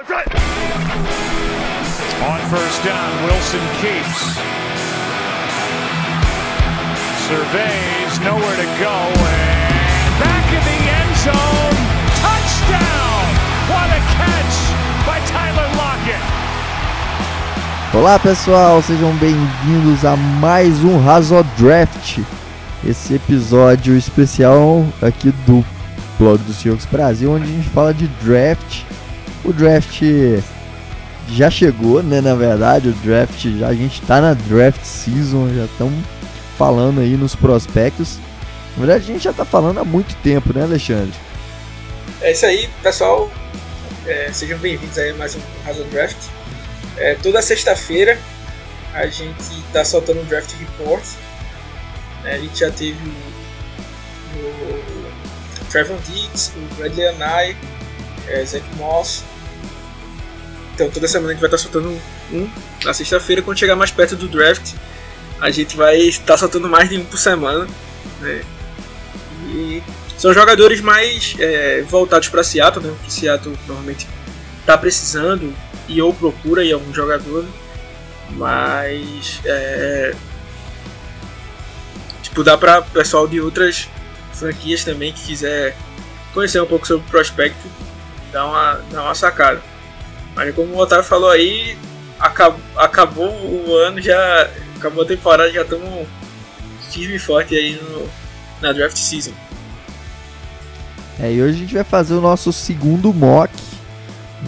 On first down, Wilson keeps. Surveys, nowhere to go, and back in the end zone. Touchdown! What a catch by Tyler Lockett. Olá pessoal, sejam bem-vindos a mais um Razo Draft. Esse episódio especial aqui do blog do Seahawks Brasil, onde a gente fala de draft. O draft já chegou, né? Na verdade, o draft já a gente tá na draft season, já estamos falando aí nos prospectos. Na verdade, a gente já tá falando há muito tempo, né, Alexandre? É isso aí, pessoal. É, sejam bem-vindos a mais um Razão Draft. É, toda sexta-feira a gente tá soltando um draft report. É, a gente já teve o, o Trevor Diggs, o Bradley Anai, é, Zach Moss. Então toda semana a gente vai estar tá soltando um, na sexta-feira. Quando chegar mais perto do draft, a gente vai estar tá soltando mais de um por semana. Né? E são jogadores mais é, voltados para Seattle, né? que Seattle normalmente está precisando e ou procura aí algum jogador. Mas é, tipo dá para pessoal de outras franquias também que quiser conhecer um pouco sobre o prospecto, dá uma, dá uma sacada. Mas como o Otávio falou aí, acabou, acabou o ano, já acabou a temporada, já estamos firme e forte aí no, na draft season. É, e hoje a gente vai fazer o nosso segundo mock.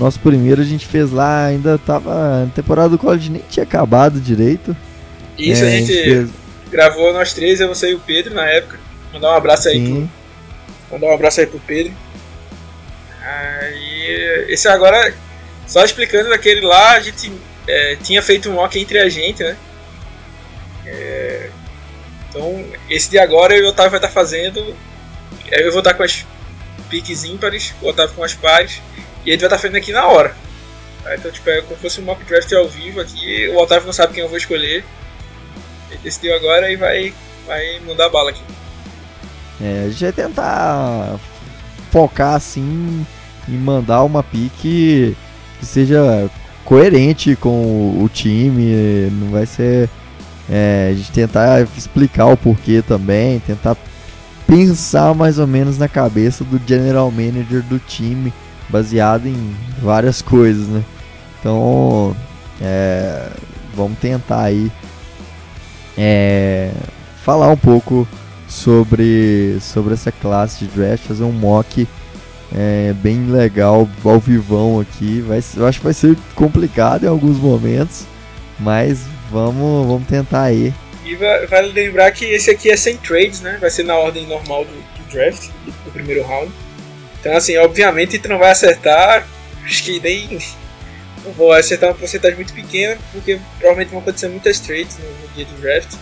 Nosso primeiro a gente fez lá, ainda tava. A temporada do college nem tinha acabado direito. Isso, é, a gente, a gente fez... gravou nós três, eu, você e o Pedro na época. Mandar um abraço aí Sim. pro. Mandar um abraço aí pro Pedro. Aí. Esse agora. Só explicando daquele lá, a gente é, tinha feito um mock entre a gente, né? É, então, esse de agora eu e o Otávio vai estar fazendo. Eu vou estar com as piques ímpares, o Otávio com as pares. E gente vai estar fazendo aqui na hora. Então, tipo, é como se fosse um mock draft ao vivo aqui. O Otávio não sabe quem eu vou escolher. Ele decidiu agora e vai, vai mandar bala aqui. É, a gente vai tentar focar assim em mandar uma pique que seja coerente com o time, não vai ser é, a gente tentar explicar o porquê também, tentar pensar mais ou menos na cabeça do general manager do time, baseado em várias coisas, né? Então, é, vamos tentar aí é, falar um pouco sobre, sobre essa classe de draft, fazer um mock é, bem legal, ao vivão aqui. Vai, eu acho que vai ser complicado em alguns momentos, mas vamos, vamos tentar aí. E vale lembrar que esse aqui é sem trades, né? Vai ser na ordem normal do, do draft, do, primeiro round. Então, assim, obviamente tu não vai acertar, acho que nem. Não vou acertar uma porcentagem muito pequena, porque provavelmente vão acontecer muitas trades no, no dia do draft.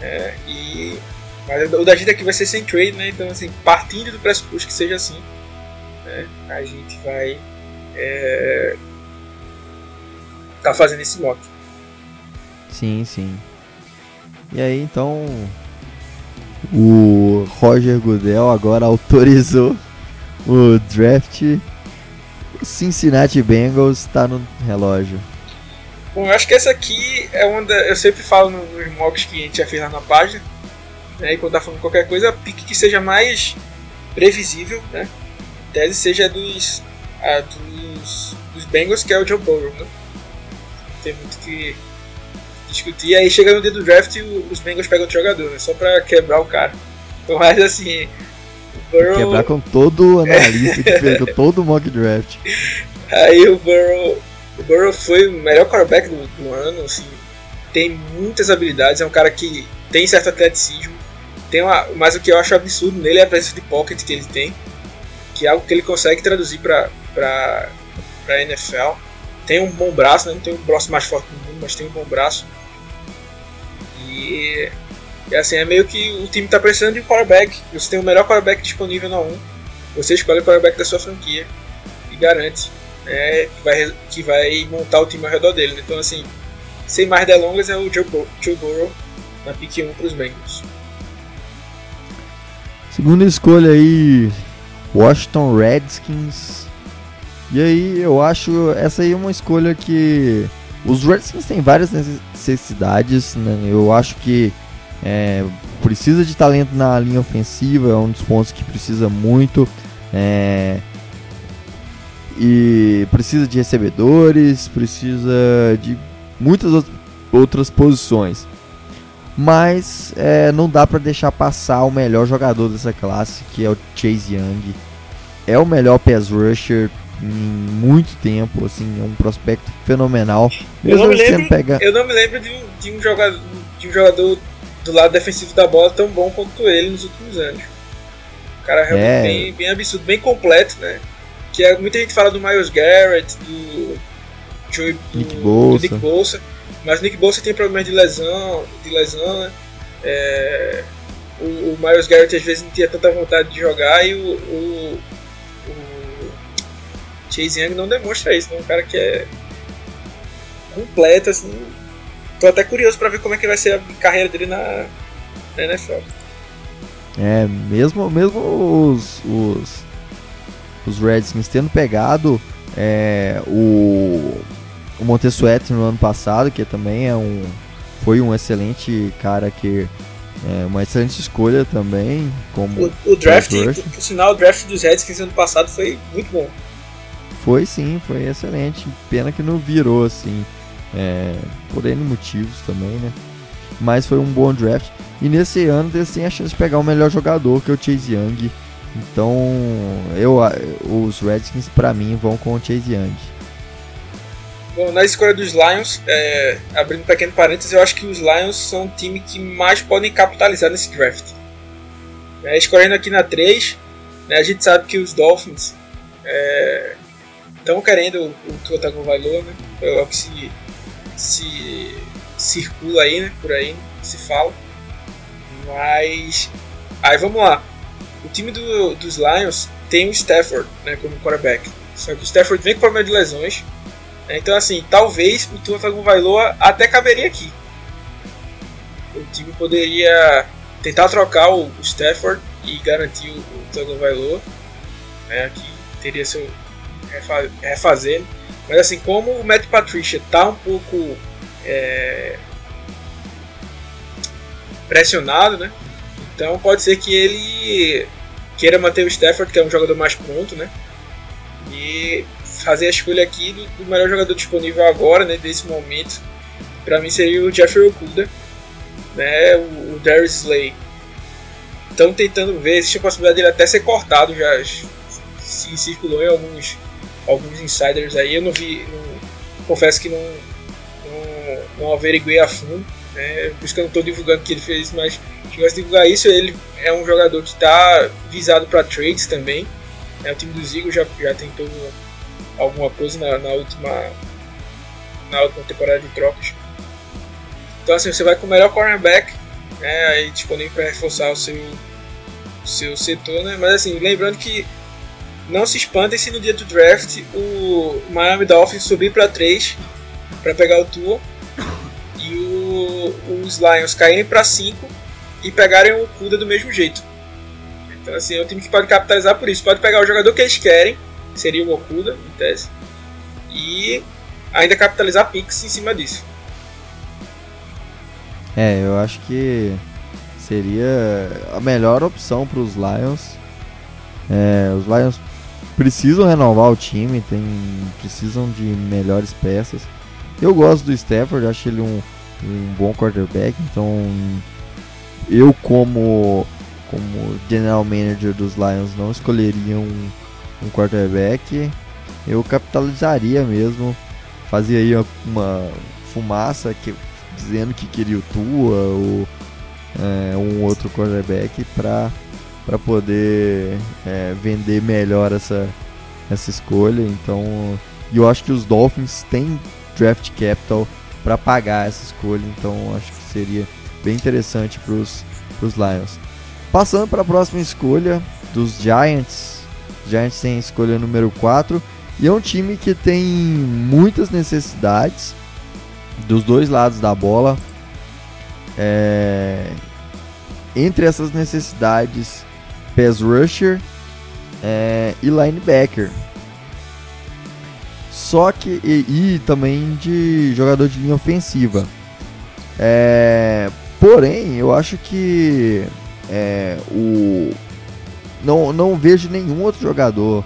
É, e mas o da gente aqui vai ser sem trade, né? Então, assim, partindo do pressuposto que seja assim, né? a gente vai é, tá fazendo esse mock. Sim, sim. E aí, então, o Roger Goodell agora autorizou o draft. O Cincinnati Bengals está no relógio. Bom, eu acho que essa aqui é uma da, Eu sempre falo nos mocks que a gente já fez lá na página né? E quando tá falando qualquer coisa, pique que seja mais previsível, né? Tese seja dos, dos, dos Bengals, que é o Joe Burrow, né? Tem muito que discutir. Aí chega no dia do draft e os Bengals pegam o jogador, né? Só pra quebrar o cara. Mas assim, o Burrow... Quebrar com todo analista que fez todo o mock draft. Aí o Burrow, o Burrow foi o melhor quarterback do, do ano, assim, tem muitas habilidades, é um cara que tem certo atleticismo, tem uma, mas o que eu acho absurdo nele é a presença de pocket que ele tem, que é algo que ele consegue traduzir para para NFL. Tem um bom braço, né? não tem o braço mais forte do mundo, mas tem um bom braço. E, e assim, é meio que o time está precisando de um quarterback. Você tem o melhor quarterback disponível na 1. Você escolhe o quarterback da sua franquia e garante né, que, vai, que vai montar o time ao redor dele. Então, assim, sem mais delongas, é o Joe, Joe Burrow na pick 1 para os Bengals. Segunda escolha aí, Washington Redskins. E aí eu acho essa aí uma escolha que os Redskins têm várias necessidades, né? Eu acho que é, precisa de talento na linha ofensiva, é um dos pontos que precisa muito. É, e precisa de recebedores, precisa de muitas outras posições. Mas é, não dá para deixar passar o melhor jogador dessa classe, que é o Chase Young. É o melhor pass rusher em muito tempo, assim, é um prospecto fenomenal. Eu não, me lembro, pega... eu não me lembro de um, de um, jogador, de um jogador do lado defensivo da bola tão bom quanto ele nos últimos anos. O cara realmente é... bem, bem absurdo, bem completo, né? Que é, muita gente fala do Miles Garrett, do, Joey, do, Nick, Bolsa. do Nick Bolsa, mas Nick Bolsa tem problemas de lesão, de lesão, né? É, o, o, Miles Garrett às vezes não tinha tanta vontade de jogar e o, o, o Chase Young não demonstra isso, né? Um cara que é completo, assim. Tô até curioso para ver como é que vai ser a carreira dele na, na NFL. É, mesmo, mesmo os, os os Redskins tendo pegado é, o, o Montessuet no ano passado, que também é um, foi um excelente cara que é uma excelente escolha também. Como o, o draft, por sinal, o draft dos Redskins ano passado foi muito bom. Foi sim, foi excelente. Pena que não virou assim, é, por N motivos também, né? Mas foi um bom draft. E nesse ano eles têm a chance de pegar o melhor jogador, que é o Chase Young então, eu, os Redskins para mim vão com o Chase Young. Bom, na escolha dos Lions, é, abrindo um pequeno parênteses, eu acho que os Lions são o time que mais podem capitalizar nesse draft. É, escolhendo aqui na 3, né, a gente sabe que os Dolphins estão é, querendo o Tua Tagovailoa, né? É o que se, se circula aí, né? Por aí, se fala. Mas, aí vamos lá o time do, dos Lions tem o Stafford né, como quarterback. Só que o Stafford vem com problema de lesões. Então, assim, talvez o Tua Tagovailoa até caberia aqui. O time poderia tentar trocar o, Stafford e garantir o, o Tagovailoa. Né, que teria seu refazer. Mas, assim, como o Matt Patricia está um pouco é, pressionado, né? Então pode ser que ele queira manter o Stafford, que é um jogador mais pronto, né? E fazer a escolha aqui do, do melhor jogador disponível agora, né? Desse momento, para mim seria o Jeffrey Okuda, né? O, o Darius Slay. Estão tentando ver, existe a possibilidade dele até ser cortado, já se circulou em alguns, alguns insiders aí. Eu não vi, não, confesso que não, não, não averiguei a fundo, né? Por isso que eu não estou divulgando que ele fez, mas gosta de divulgar isso. Ele é um jogador que está visado para trades também. É, o time do Zigo já, já tentou alguma coisa na, na, última na última temporada de trocas. Então assim, você vai com o melhor cornerback, né, aí disponível para reforçar o seu, o seu setor, né? Mas assim, lembrando que não se espantem se no dia do draft o Miami Dolphins subir para 3 para pegar o Tua e o, os Lions caírem para 5 e pegarem o Kuda do mesmo jeito. Então, assim, é um time que pode capitalizar por isso. Pode pegar o jogador que eles querem, que seria o Okuda, em tese, e ainda capitalizar Pix em cima disso. É, eu acho que seria a melhor opção para os Lions. É, os Lions precisam renovar o time, tem, precisam de melhores peças. Eu gosto do Stafford, acho ele um, um bom quarterback, então eu como como general manager dos Lions não escolheria um, um quarterback, eu capitalizaria mesmo, fazia aí uma fumaça que, dizendo que queria o Tua ou é, um outro quarterback para para poder é, vender melhor essa, essa escolha. Então, eu acho que os Dolphins têm draft capital para pagar essa escolha, então acho que seria bem interessante para os Lions. Passando para a próxima escolha dos Giants. Giants tem a escolha número 4 e é um time que tem muitas necessidades dos dois lados da bola. É... Entre essas necessidades, pass rusher é... e linebacker. Só que. E, e também de jogador de linha ofensiva. É, porém, eu acho que é, o, não, não vejo nenhum outro jogador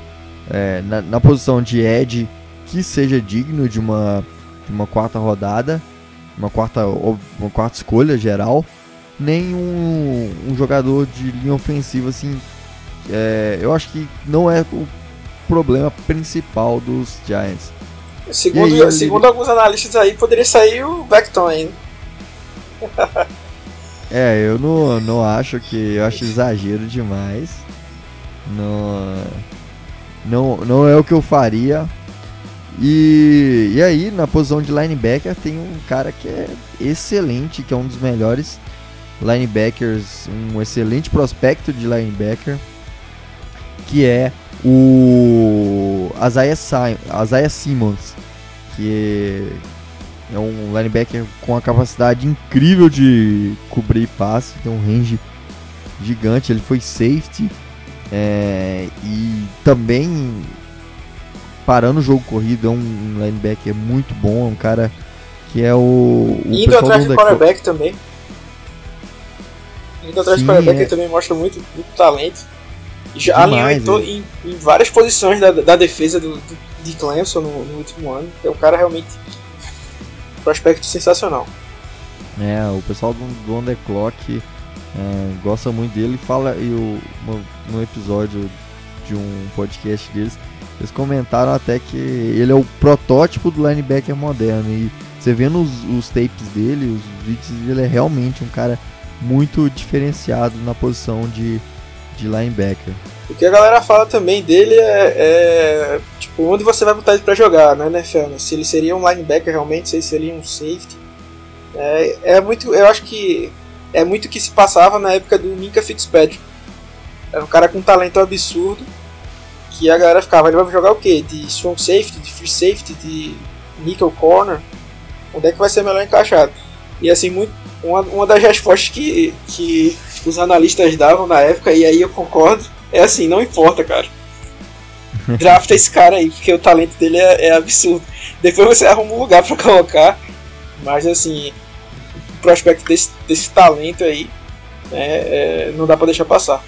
é, na, na, posição de Ed que seja digno de uma, de uma quarta rodada, uma quarta, uma quarta escolha geral, nem um, um jogador de linha ofensiva assim. É, eu acho que não é o problema principal dos Giants. Segundo, aí, segundo ele... alguns analistas aí, poderia sair o Vecton ainda. é, eu não, não acho que. Eu acho exagero demais. Não, não, não é o que eu faria. E, e aí, na posição de linebacker, tem um cara que é excelente, que é um dos melhores linebackers, um excelente prospecto de linebacker, que é o Isaiah, Isaiah Simmons, que é um linebacker com a capacidade incrível de cobrir passe, tem um range gigante, ele foi safety é, e também parando o jogo corrido é um linebacker muito bom, é um cara que é o, o indo atrás do quarterback também indo atrás do quarterback é... também mostra muito, muito talento já alinhou é. em, em, várias posições da, da defesa do, do, de Clemson no, no, último ano. É um cara realmente prospecto sensacional. É, o pessoal do, do On É, gosta muito dele. Fala e o, no episódio de um podcast deles, eles comentaram até que ele é o protótipo do linebacker moderno. E você vendo os, os tapes dele, os vídeos, ele é realmente um cara muito diferenciado na posição de de linebacker. O que a galera fala também dele é, é tipo, onde você vai botar ele para jogar né, né? Se ele seria um linebacker realmente, se ele seria um safety. É, é muito, eu acho que é muito o que se passava na época do Minka Fitzpatrick. Era um cara com um talento absurdo, que a galera ficava, ele vai jogar o quê? De strong safety, de free safety, de nickel corner? Onde é que vai ser melhor encaixado? E assim, muito, uma, uma das respostas que, que os analistas davam na época, e aí eu concordo, é assim, não importa, cara. Drafta esse cara aí, porque o talento dele é, é absurdo. Depois você arruma um lugar para colocar, mas assim, prospecto desse, desse talento aí, né, é, não dá para deixar passar.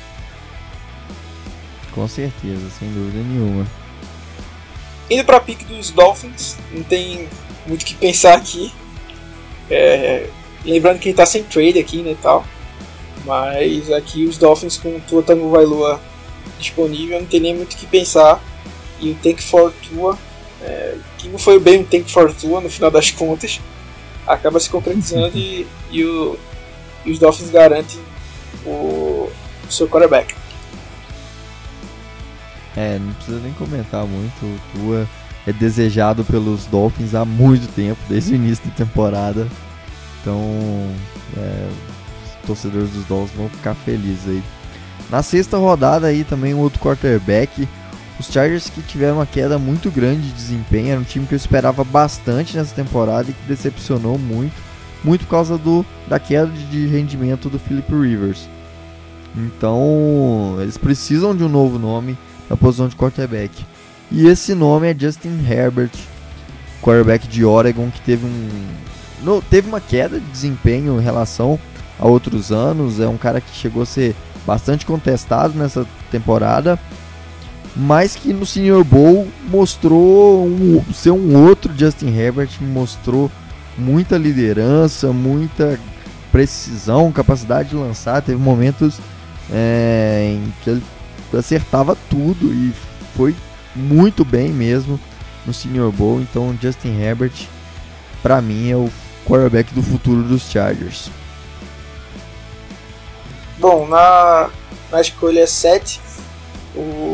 Com certeza, sem dúvida nenhuma. Indo para pique dos Dolphins, não tem muito o que pensar aqui. É, lembrando que ele tá sem trade aqui, né, tal. Mas aqui os Dolphins com o Tua Tagovailoa disponível não tem nem muito o que pensar. E o Tank for Tua, é, que não foi bem um Tank for Tua no final das contas, acaba se concretizando e, e, o, e os Dolphins garantem o, o seu quarterback. É, não precisa nem comentar muito. O Tua é desejado pelos Dolphins há muito tempo, desde o início da temporada. Então, é, torcedores dos Dolphins vão ficar felizes aí. Na sexta rodada aí também um outro quarterback. Os Chargers que tiveram uma queda muito grande de desempenho, era um time que eu esperava bastante nessa temporada e que decepcionou muito, muito por causa do, da queda de rendimento do Philip Rivers. Então, eles precisam de um novo nome na posição de quarterback. E esse nome é Justin Herbert, quarterback de Oregon, que teve um teve uma queda de desempenho em relação a outros anos. É um cara que chegou a ser bastante contestado nessa temporada, mas que no Senior Bowl mostrou um, ser um outro Justin Herbert, mostrou muita liderança, muita precisão, capacidade de lançar. Teve momentos é, em que ele acertava tudo e foi muito bem mesmo no Senior Bowl. Então, Justin Herbert, para mim, é o quarterback do futuro dos Chargers. Bom, na, na escolha 7, o...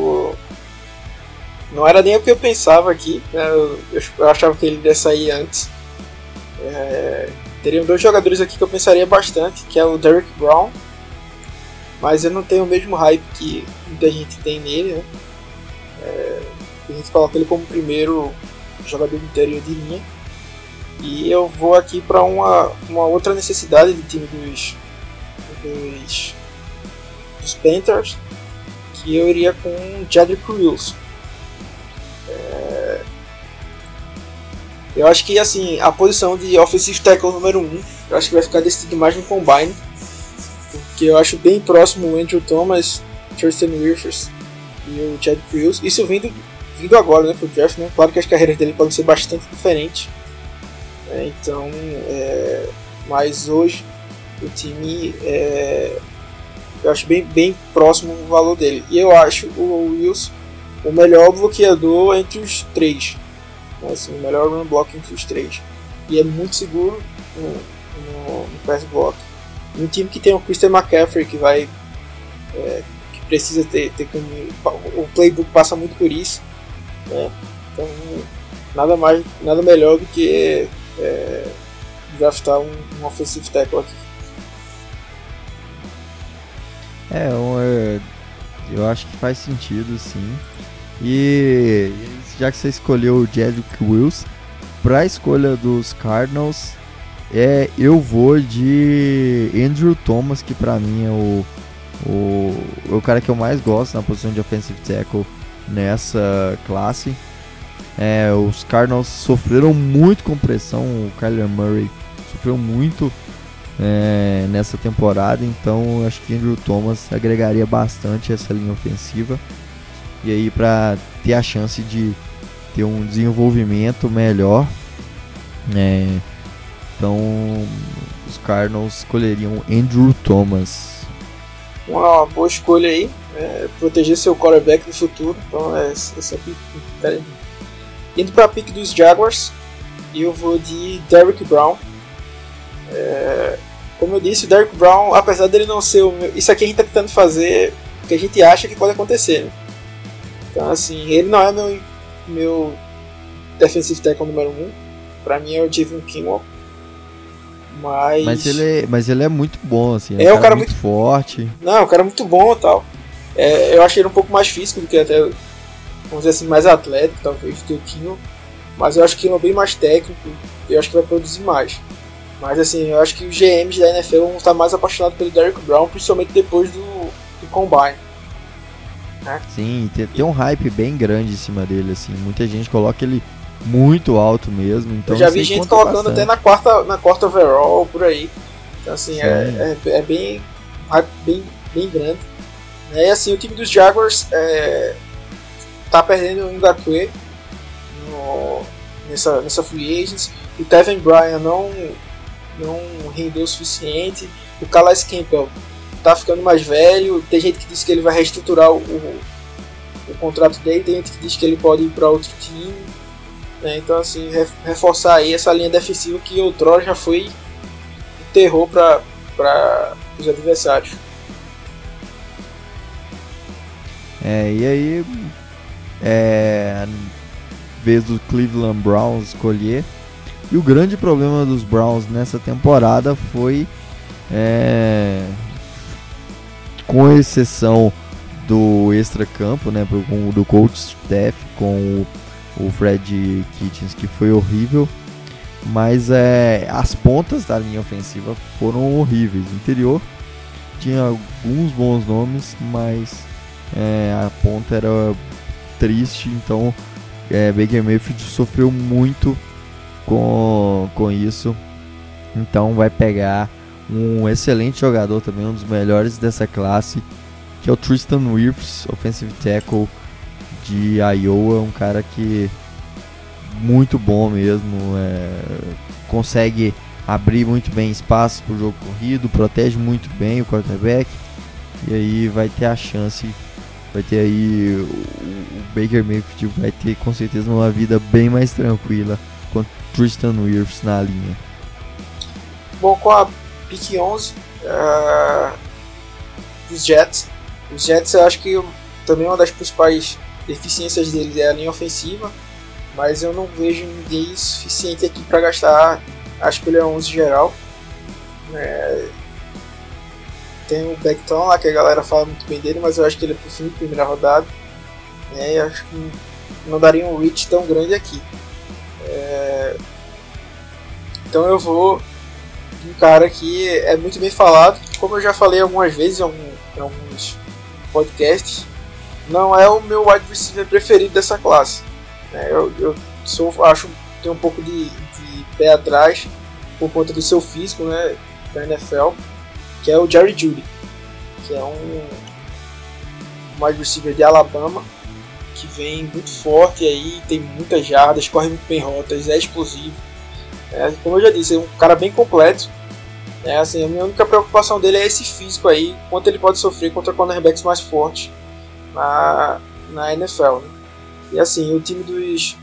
não era nem o que eu pensava aqui, né? eu, eu, achava que ele ia sair antes. É... Teriam dois jogadores aqui que eu pensaria bastante, que é o Derrick Brown, mas eu não tenho o mesmo hype que muita gente tem nele, né? É... A gente coloca ele como primeiro jogador do interior de linha. E eu vou aqui para uma, uma outra necessidade do time dos, dos, dos Panthers, que eu iria com Jedrick Wilson. É, Eu acho que assim, a posição de offensive tackle número 1, um, eu acho que vai ficar decidido mais no combine. Porque eu acho bem próximo o Andrew Thomas, Tristan Wirfs e o Chad Crews. Isso vindo, vindo agora, né, pro draft, né? Claro que as carreiras dele podem ser bastante diferentes. É, então, é, mas hoje o time é, eu acho bem, bem próximo o valor dele. E eu acho o Wilson o melhor bloqueador entre os três. Né, assim, o melhor run block entre os três. E é muito seguro no, no, no pass block. Um time que tem o Christian McCaffrey que vai. É, que precisa ter, ter o playbook passa muito por isso. Né? Então nada mais nada melhor do que é, draftar um, um offensive tackle aqui. É, eu, eu acho que faz sentido sim. E já que você escolheu o Jedrick Wills, para a escolha dos Cardinals, é, eu vou de Andrew Thomas, que para mim é o, o, o cara que eu mais gosto na posição de offensive tackle nessa classe. É, os Cardinals sofreram muito com pressão, o Kyler Murray sofreu muito é, nessa temporada, então acho que Andrew Thomas agregaria bastante essa linha ofensiva. E aí para ter a chance de ter um desenvolvimento melhor, é, então os Cardinals escolheriam Andrew Thomas. Uma boa escolha aí, é, proteger seu quarterback no futuro, então é, essa pick, Indo para a pick dos Jaguars, eu vou de Derrick Brown. É, como eu disse, o Derrick Brown, apesar dele não ser o meu, Isso aqui a gente está tentando fazer o que a gente acha que pode acontecer. Né? Então, assim, ele não é meu, meu defensive tackle número 1. Um. Pra mim é o Javon Kinwall. Mas... Mas, ele é, mas ele é muito bom, assim. É, é um cara, cara muito, muito forte. Não, é um cara muito bom e tal. É, eu achei ele um pouco mais físico do que até, vamos dizer assim, mais atlético, talvez, do que o Kinwall. Mas eu acho que ele é bem mais técnico. Eu acho que vai produzir mais. Mas assim, eu acho que os GMs da NFL vão estar mais apaixonados pelo Derrick Brown, principalmente depois do, do Combine. Né? Sim, tem, tem, um hype bem grande em cima dele, assim. Muita gente coloca ele muito alto mesmo. Então eu já vi gente colocando bastante. até na quarta, na quarta overall, por aí. Então assim, é, é, é, bem, bem, bem grande. Né? E assim, o time dos Jaguars é, tá perdendo o Ngakwe nessa, nessa free agency. O Kevin Bryan não não rendeu o suficiente. O Calais Campbell tá ficando mais velho. Tem gente que diz que ele vai reestruturar o, o, contrato dele, tem gente que diz que ele pode ir para outro time. Né? Então, assim, reforçar aí essa linha defensiva que outrora já foi um terror para os adversários. É, e aí, é, vez do Cleveland Browns escolher e o grande problema dos Browns nessa temporada foi, é, com exceção do extra-campo, né, do coach staff com o, o Fred Kitchens, que foi horrível, mas é, as pontas da linha ofensiva foram horríveis. O interior tinha alguns bons nomes, mas é, a ponta era triste, então é, Baker Mayfield sofreu muito com, com isso. Então vai pegar um excelente jogador também, um dos melhores dessa classe, que é o Tristan Wirfs, offensive tackle de Iowa, um cara que muito bom mesmo, é, consegue abrir muito bem espaço para o jogo corrido, protege muito bem o quarterback e aí vai ter a chance, vai ter aí o, Baker Mayfield vai ter com certeza uma vida bem mais tranquila Tristan Wirfs na linha? Bom, com a pick 11 uh, dos Jets, os Jets eu acho que também uma das principais deficiências deles é a linha ofensiva, mas eu não vejo ninguém suficiente aqui para gastar a escolha 11 geral. É, tem o Beckton lá que a galera fala muito bem dele, mas eu acho que ele é pro fim de primeira rodada. Né, e acho que não daria um reach tão grande aqui. É... Então eu vou um cara que é muito bem falado, como eu já falei algumas vezes em, alguns podcasts, não é o meu wide receiver preferido dessa classe. É, eu, eu sou, acho tenho um pouco de, de pé atrás por conta do seu físico, né, da NFL, que é o Jerry Judy, que é um wide receiver de Alabama, que vem muito forte aí, tem muitas jardas, corre muito bem rotas, é explosivo. É, como eu já disse, é um cara bem completo. É, assim, a minha única preocupação dele é esse físico aí, quanto ele pode sofrer contra cornerbacks mais fortes na, na NFL. Né? E assim, o time dos,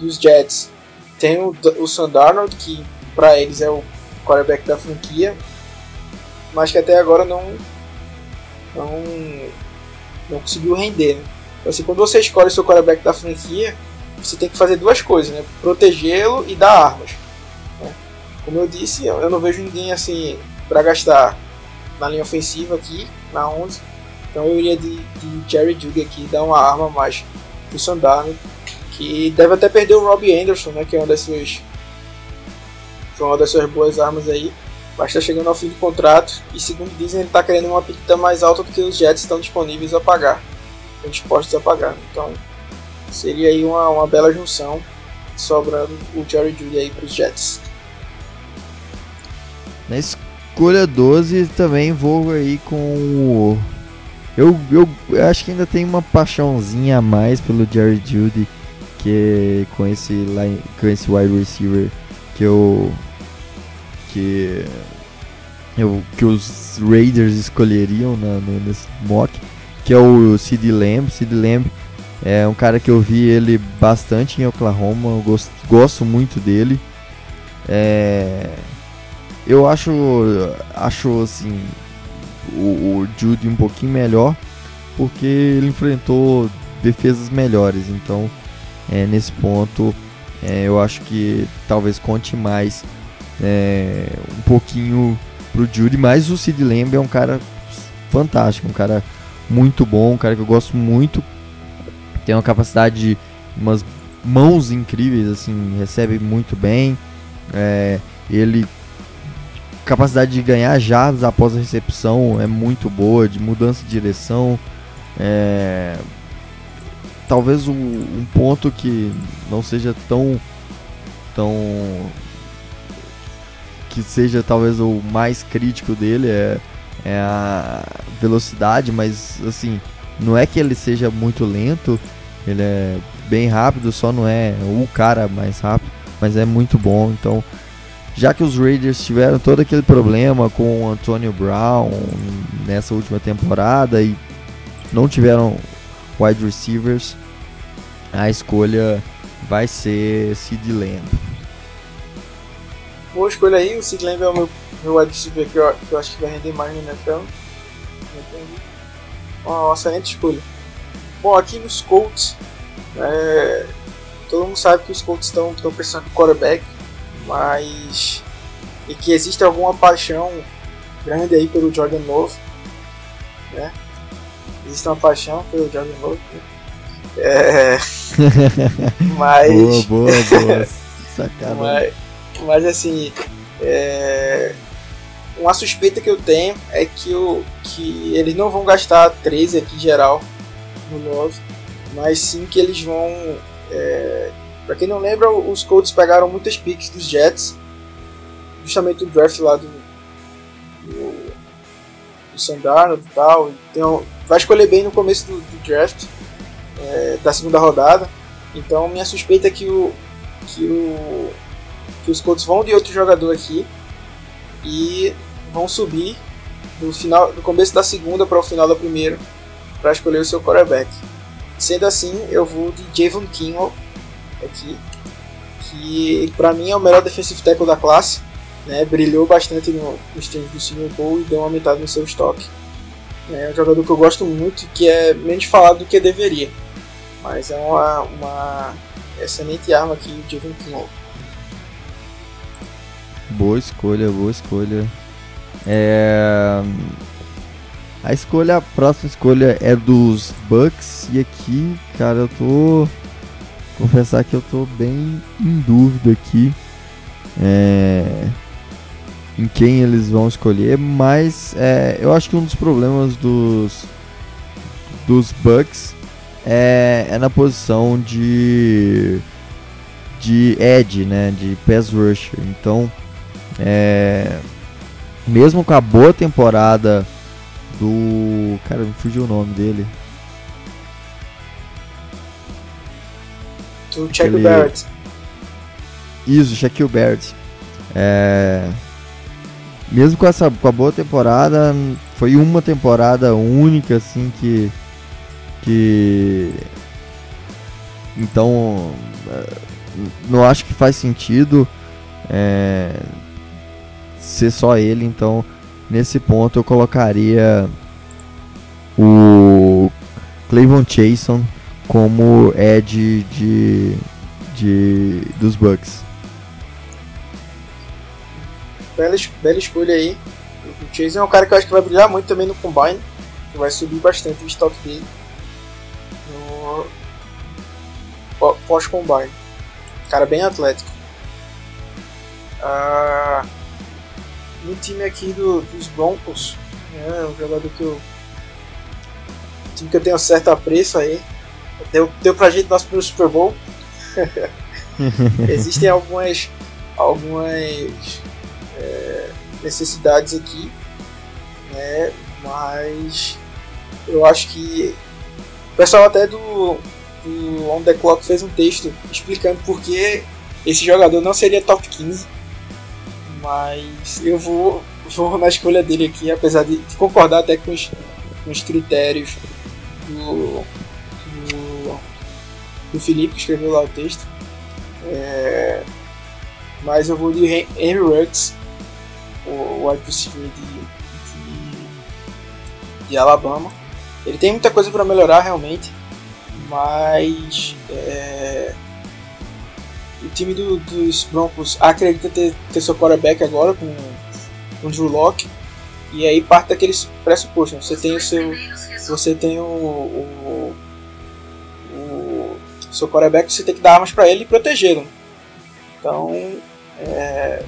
dos Jets tem o, o Sam Darnold, que para eles é o quarterback da franquia, mas que até agora não, não, não conseguiu render. Né? Então, assim, quando você escolhe o seu quarterback da franquia, você tem que fazer duas coisas, né? Protegê-lo e dar armas. Como eu disse, eu não vejo ninguém assim para gastar na linha ofensiva aqui, na 11. Então eu iria de, de Jerry Judy aqui, dar uma arma mais pro Sandano, que deve até perder o Robbie Anderson, né? Que é uma das suas, uma das suas boas armas aí. Mas está chegando ao fim do contrato e segundo dizem ele está querendo uma pedida mais alta do que os Jets estão disponíveis a pagar dispostos a pagar. Então seria aí uma, uma bela junção, sobrando o Jerry Judy aí para os Jets. Na escolha 12 também vou aí com o. Eu, eu, acho que ainda tem uma paixãozinha a mais pelo Jerry Judy que com esse line, com esse wide receiver que eu que eu que os Raiders escolheriam na, no, nesse mock que é o Sid Lamb. Sid Lamb é um cara que eu vi ele bastante em Oklahoma, eu gosto, gosto muito dele. É, eu acho, acho assim, o, o Judy um pouquinho melhor, porque ele enfrentou defesas melhores, então é, nesse ponto é, eu acho que talvez conte mais é, um pouquinho pro Judy, mas o Sid Lamb é um cara fantástico, um cara muito bom, um cara que eu gosto muito. Tem uma capacidade de umas mãos incríveis, assim, recebe muito bem. É, ele capacidade de ganhar jardas após a recepção é muito boa, de mudança de direção. É, talvez um, um, ponto que não seja tão tão que seja talvez o mais crítico dele é é a velocidade, mas assim, não é que ele seja muito lento, ele é bem rápido, só não é o cara mais rápido, mas é muito bom. Então, já que os Raiders tiveram todo aquele problema com o Antonio Brown nessa última temporada e não tiveram wide receivers, a escolha vai ser Sid Lamb. Boa escolha aí, o Sid Lamb é o meu meu wide receiver que eu, que eu acho que vai render mais no NFL. Uma excelente escolha. Bom, aqui nos Colts, é, todo mundo sabe que os Colts estão precisando de quarterback, mas. e que existe alguma paixão grande aí pelo Jordan Love. Né? Existe uma paixão pelo Jordan Love. Né? É, mas. Boa, boa, boa. Mas, mas assim. É, uma suspeita que eu tenho é que, o, que eles não vão gastar 13 aqui geral no 9, mas sim que eles vão. É, para quem não lembra, os Colts pegaram muitas picks dos Jets, justamente o draft lá do, do, do Sandarno e tal. Então, vai escolher bem no começo do, do draft, é, da segunda rodada. Então, minha suspeita é que, o, que, o, que os Colts vão de outro jogador aqui e vão subir do, final, do começo da segunda para o final da primeira para escolher o seu quarterback. Sendo assim, eu vou de Javon Kinlaw aqui, que para mim é o melhor defensive tackle da classe. Né, brilhou bastante no, nos do Senior Bowl e deu uma aumentada no seu estoque. É um jogador que eu gosto muito, que é menos falado do que deveria. Mas é uma, uma excelente arma aqui, Javon Kinlaw. Boa escolha, boa escolha. É... A escolha, a próxima escolha é dos Bucks. E aqui, cara, eu tô. Confessar que eu tô bem em dúvida aqui. É... Em quem eles vão escolher. Mas é... eu acho que um dos problemas dos. Dos Bucks é, é na posição de. de edge, né, de pass rusher. Então, é, mesmo com a boa temporada do, cara, me fugiu o nome dele. Do Shaquille Barrett. Isso, Shaquille Barrett. É, mesmo com essa com a boa temporada, foi uma temporada única assim que que então é, não acho que faz sentido é, ser só ele, então nesse ponto eu colocaria o Cleveland Chason como Ed de, de dos Bucks. Bela, bela escolha aí. O Chase é um cara que eu acho que vai brilhar muito também no Combine. Que vai subir bastante o estoque dele no pós-Combine. Cara bem atlético. Ah, no time aqui do, dos Broncos, né, um jogador que eu. Um time que eu tenho certo apreço aí. Deu, deu pra gente nosso primeiro Super Bowl. Existem algumas. algumas é, necessidades aqui, né? Mas eu acho que o pessoal até do, do On The Clock fez um texto explicando por que esse jogador não seria top 15, mas eu vou, vou na escolha dele aqui, apesar de concordar até com os, com os critérios do, do, Felipe escreveu lá o texto. É, mas eu vou de Henry Ruggs o wide receiver de, de, de, Alabama. Ele tem muita coisa para melhorar realmente, mas é, o time do, dos Broncos acredita ter, ter seu quarterback agora com, com o Drew Locke. E aí parte daqueles pressupostos. Você tem o seu. Você tem o, o seu quarterback, você tem que dar armas para ele e protegê-lo. Então. É,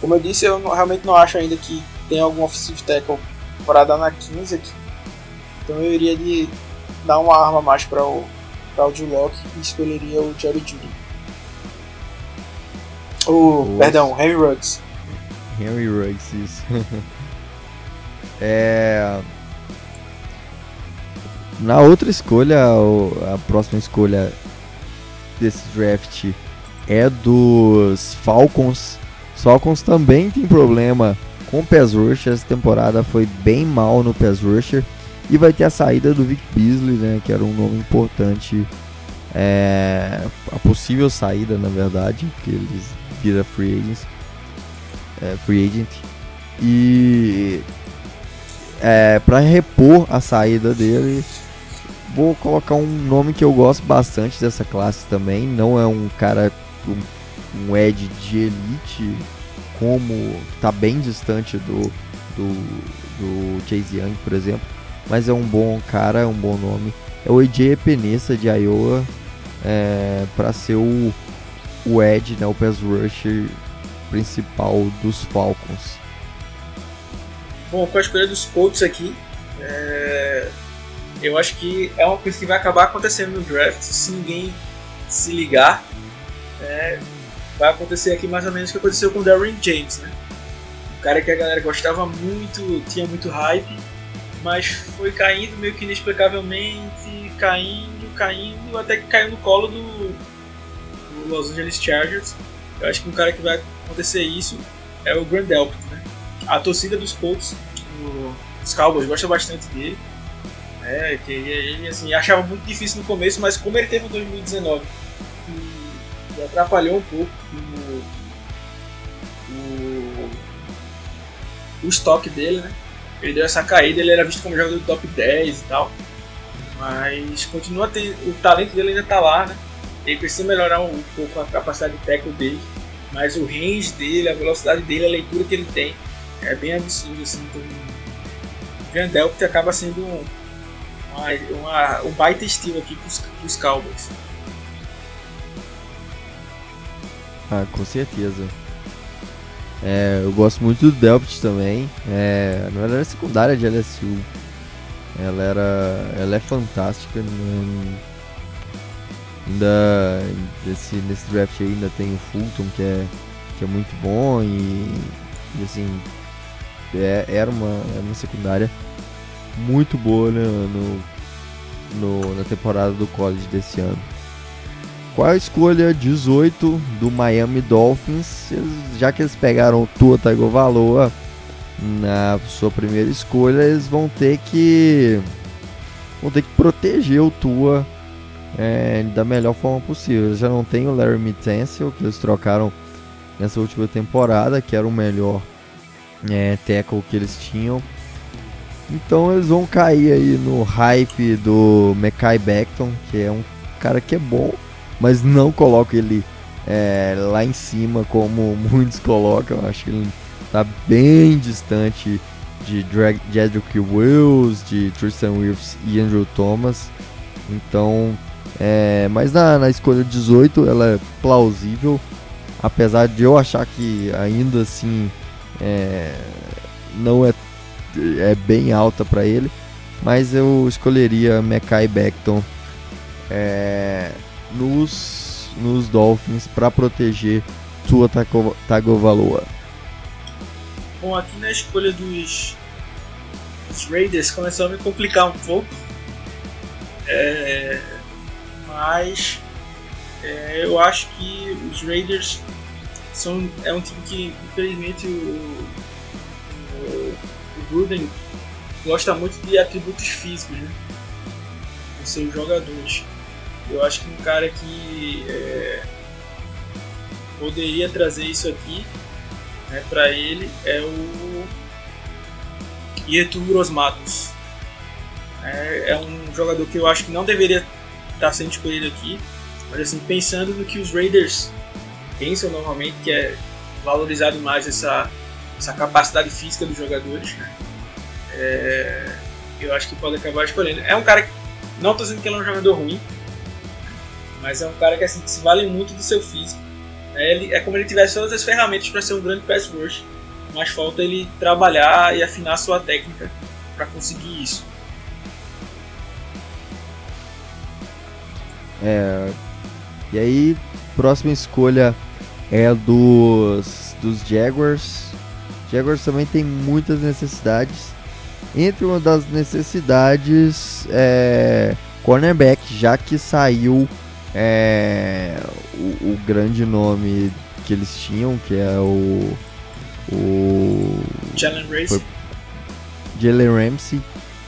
como eu disse, eu não, realmente não acho ainda que tem algum offensive tackle para dar na 15 aqui. Então eu iria de dar uma arma mais para o, para o e escolheria o Jerry Judy. O, perdão, Henry Ruggs. Henry Ruggs, isso. é... Na outra escolha, a próxima escolha desse draft é dos Falcons Falcons também tem problema com o pass rusher. Essa temporada foi bem mal no pass rusher. E vai ter a saída do Vic Beasley, né, que era um nome importante. É, a possível saída, na verdade, que eles vira free agents, é, free agent. E é, para repor a saída dele, vou colocar um nome que eu gosto bastante dessa classe também. Não é um cara, um um Ed de elite, como está bem distante do, do, do Chase Young, por exemplo, mas é um bom cara, é um bom nome. É o AJ Penessa de Iowa é, para ser o, o Ed, né, o pass rusher principal dos Falcons. Bom, com a escolha dos Colts aqui, é... eu acho que é uma coisa que vai acabar acontecendo no draft se ninguém se ligar. É vai acontecer aqui mais ou menos o que aconteceu com o Darren James, né? Um cara que a galera gostava muito, tinha muito hype, mas foi caindo meio que inexplicavelmente, caindo, caindo, até que caiu no colo do, do Los Angeles Chargers. Eu acho que um cara que vai acontecer isso é o Grand Delpit, né? A torcida dos Colts, os Cowboys, gosta bastante dele. É, que ele assim, achava muito difícil no começo, mas como ele teve em 2019 e atrapalhou um pouco o, o, o estoque dele, né? Ele deu essa caída, ele era visto como jogador do top 10 e tal. Mas continua ter. O talento dele ainda tá lá, né? Ele precisa melhorar um pouco a capacidade de tackle dele. Mas o range dele, a velocidade dele, a leitura que ele tem é bem absurdo, assim. Então, o Van Delft acaba sendo um, uma, uma, um baita estilo aqui pros, pros Cowboys. Ah, com certeza. É, eu gosto muito do Delpit também. É, não era secundária de LSU. Ela era. Ela é fantástica. Não, Ainda esse, nesse draft aí ainda tem o Fulton que é, que é muito bom e, e assim é, era, uma, era uma secundária muito boa né, no, no, na temporada do college desse ano. Qual a escolha 18 do Miami Dolphins? Já que eles pegaram o Tua Tagovailoa na sua primeira escolha, eles vão ter que vão ter que proteger o Tua é, da melhor forma possível. Eles já não tem o Larry Mittensil, que eles trocaram nessa última temporada, que era o melhor é, tackle que eles tinham. Então eles vão cair aí no hype do Mekai Beckton, que é um cara que é bom, mas não coloco ele é, lá em cima como muitos colocam. Acho que ele está bem distante de Jedrick Wills, de Tristan Wirfs e Andrew Thomas. Então, é, mas na, na escolha 18 ela é plausível, apesar de eu achar que ainda assim é, não é é bem alta para ele, mas eu escolheria Mekai Beckton é, nos, nos Dolphins para proteger Tua Tagovailoa. Bom, aqui na escolha dos, dos Raiders começou a me complicar um pouco, é, mas é, eu acho que os Raiders são, é um time que infelizmente o, o Gruden gosta muito de atributos físicos, né? Dos seus jogadores. Eu acho que um cara que é, poderia trazer isso aqui né, para ele é o Ietu Matos. É, é um jogador que eu acho que não deveria estar sendo escolhido aqui, mas assim, pensando no que os Raiders pensam normalmente, que é valorizado mais essa essa capacidade física dos jogadores, né? é, eu acho que pode acabar escolhendo. É um cara que, não estou dizendo que ele é um jogador ruim, mas é um cara que, assim, se vale muito do seu físico. É, ele, é como ele tivesse todas as ferramentas para ser um grande pass rush, mas falta ele trabalhar e afinar sua técnica para conseguir isso. É, e aí, próxima escolha é dos, dos Jaguars. Jaguars também tem muitas necessidades. Entre uma das necessidades é cornerback, já que saiu é, o, o, grande nome que eles tinham, que é o. O. Jalen Ramsey. Jalen Ramsey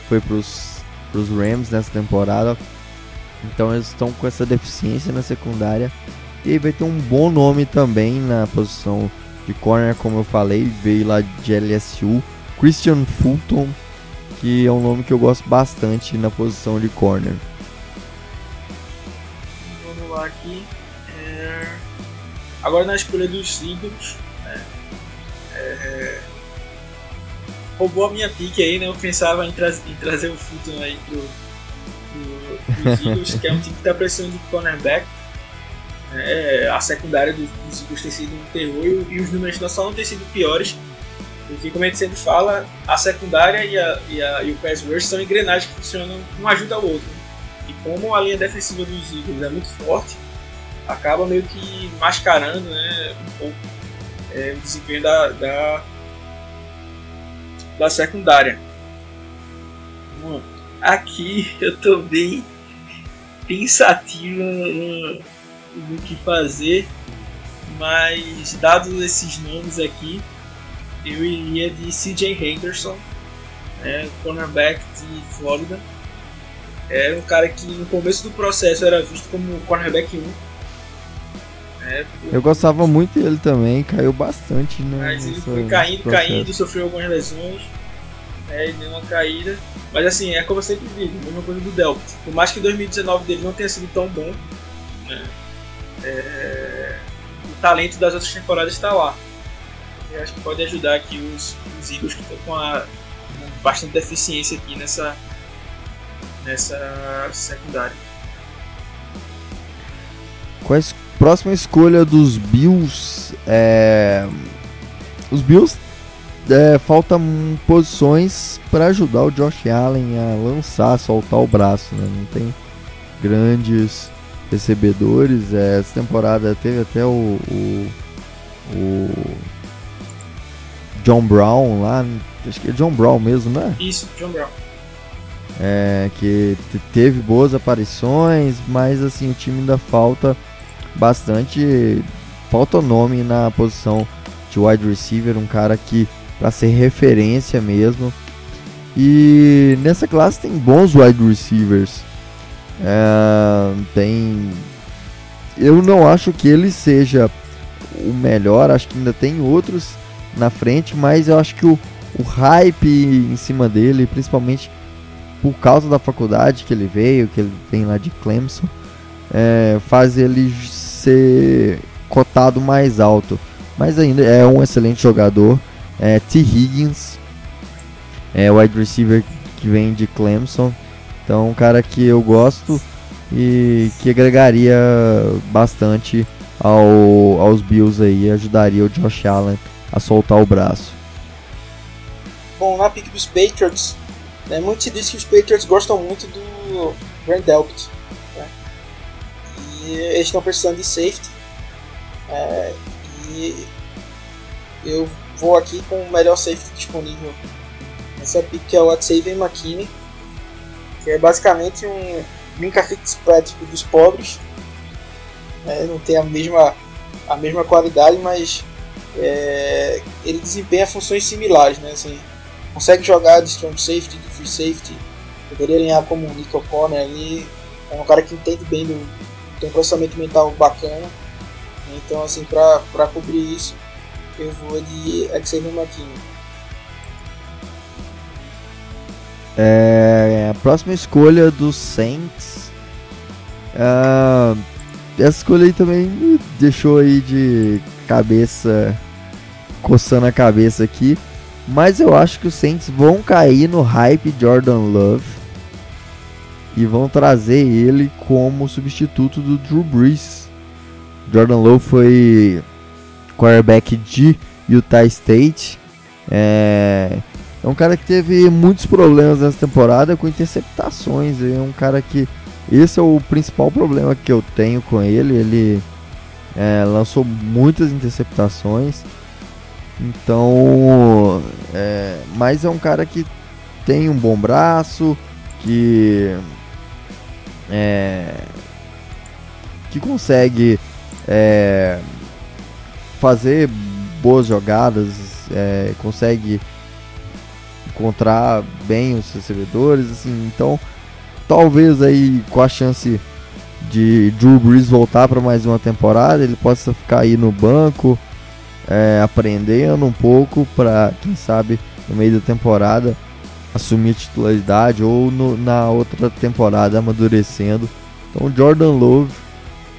foi pros, pros Rams nessa temporada. Então eles estão com essa deficiência na secundária. E vai ter um bom nome também na posição de corner, como eu falei, veio lá de LSU, Christian Fulton, que é um nome que eu gosto bastante na posição de corner. Vamos lá aqui. É... Agora na escolha dos Eagles, né? é... roubou a minha pique aí, né? Eu pensava em, tra em trazer o Fulton aí pro, pro, Eagles, que é um time que está precisando de cornerback. É, a secundária dos, dos Eagles tem sido um terror e, os números não só não têm sido piores, porque como a gente sempre fala, a secundária e, a, e, a, e o pass rush são engrenagens que funcionam, um ajuda ao outro. E como a linha defensiva dos Eagles é muito forte, acaba meio que mascarando né, um pouco é, o desempenho da, da, da secundária. Aqui eu tô bem pensativo do que fazer, mas dados esses nomes aqui, eu iria de CJ Henderson, né, cornerback de Flórida. Era um cara que no começo do processo era visto como cornerback 1. Né, eu gostava muito dele também, caiu bastante, né? Mas ele foi caindo, caindo, sofreu algumas lesões, e deu uma caída. Mas assim, é como eu sempre digo, mesma coisa do Delta. Por mais que 2019 dele não tenha sido tão bom, né, é, o talento das outras temporadas está lá. Eu acho que pode ajudar aqui os, os Eagles que estão com, a, com bastante deficiência aqui nessa, nessa secundária. Qual a próxima escolha dos Bills? É... Os Bills é, faltam posições para ajudar o Josh Allen a lançar, soltar o braço. Né? Não tem grandes recebedores. É, essa temporada teve até o, o, o John Brown lá, acho que é John Brown mesmo, né? Isso, John Brown. É, que teve boas aparições, mas assim o time ainda falta bastante, falta nome na posição de wide receiver, um cara que para ser referência mesmo. E nessa classe tem bons wide receivers. É, tem. Eu não acho que ele seja o melhor, acho que ainda tem outros na frente, mas eu acho que o, o hype em cima dele, principalmente por causa da faculdade que ele veio, que ele vem lá de Clemson, é, faz ele ser cotado mais alto. Mas ainda é um excelente jogador. É, T. Higgins, é wide receiver que vem de Clemson. Então, um cara que eu gosto e que agregaria bastante ao, aos Bills aí, ajudaria o Josh Allen a soltar o braço. Bom, na pick dos Patriots, né, muito se diz que os Patriots gostam muito do Brand Delpit. Né? E eles estão precisando de safety. É, e eu vou aqui com o melhor safety disponível nessa pick, é o Xavier McKinney, que é basicamente um Minka Fitzpatrick dos pobres. É, não tem a mesma, a mesma qualidade, mas é, ele desempenha funções similares, né? Assim, consegue jogar de strong safety, de free safety, poderia alinhar como um nickel corner ali. É um cara que entende bem, do, tem um processamento mental bacana. Então, assim, para cobrir isso, eu vou de Xavier McKinney. É, a próxima escolha do Saints. Uh, essa escolha aí também me deixou aí de cabeça coçando a cabeça aqui. Mas eu acho que os Saints vão cair no hype Jordan Love e vão trazer ele como substituto do Drew Brees. Jordan Love foi quarterback de Utah State. É, é um cara que teve muitos problemas nessa temporada com interceptações. É um cara que. Esse é o principal problema que eu tenho com ele. Ele é, lançou muitas interceptações. Então. É, mas é um cara que tem um bom braço. Que. É, que consegue é, fazer boas jogadas, é, consegue encontrar bem os recebedores, assim, então talvez aí com a chance de Drew Brees voltar para mais uma temporada, ele possa ficar aí no banco, é, aprendendo um pouco para quem sabe no meio da temporada assumir titularidade ou no, na outra temporada amadurecendo. Então Jordan Love,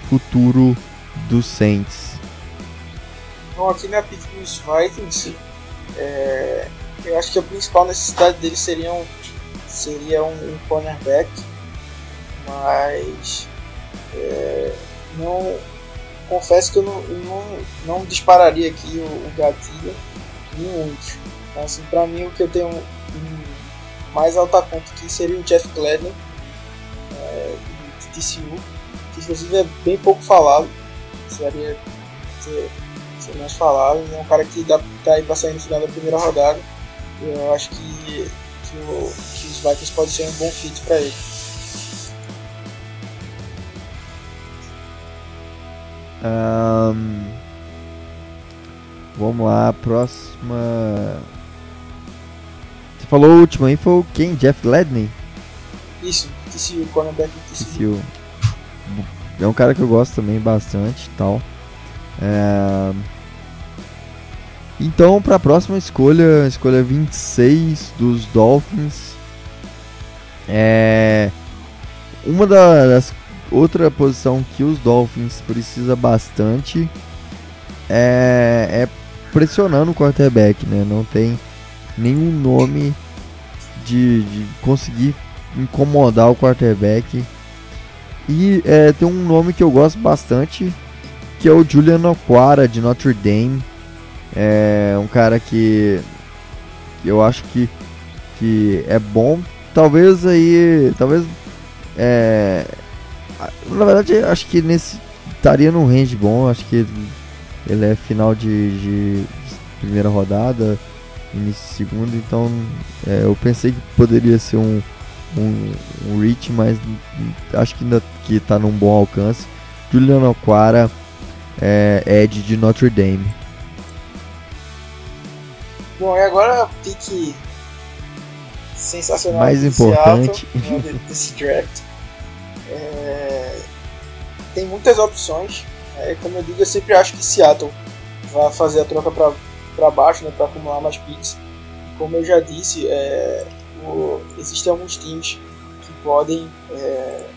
futuro dos Saints. Bom, aqui na dos Vikings, é, eu acho que a principal necessidade deles seria um, seria um, um cornerback, mas é, não confesso que eu não, não, não dispararia aqui o, o gatilho muito. Então, assim, para mim o que eu tenho um, mais alta conta aqui seria o Jeff Gladney é, de TCU, que inclusive é bem pouco falado, seria ser, ser mais falado, é um cara que dá tá aí para sair no final da primeira rodada eu acho que, que, o, que os Vikings podem ser um bom fit para ele. Um, vamos lá, próxima. Você falou o último aí, foi o quem? Jeff Gladney? Isso, TCU, cornerback TCU. TCU. É um cara que eu gosto também bastante tal. É... Então, para a próxima escolha, escolha 26 dos Dolphins. É uma das outra posição que os Dolphins precisa bastante é, é pressionando o quarterback, né? Não tem nenhum nome de, de conseguir incomodar o quarterback. E é, tem um nome que eu gosto bastante, que é o Julian Okwara de Notre Dame. É um cara que eu acho que, que é bom. Talvez aí. Talvez é, Na verdade, acho que nesse estaria num range bom. Acho que ele, ele é final de, de primeira rodada, início de segunda. Então, é, eu pensei que poderia ser um, um, um reach, mas acho que ainda que está num bom alcance. Juliano Aquara, é, Ed de Notre Dame. Bom, e agora pique sensacional mais importante Seattle, né, desse draft. É, tem muitas opções. É, como eu digo, eu sempre acho que Seattle vai fazer a troca para baixo, né, para acumular mais picks. Como eu já disse, é, o, existem alguns times que podem é,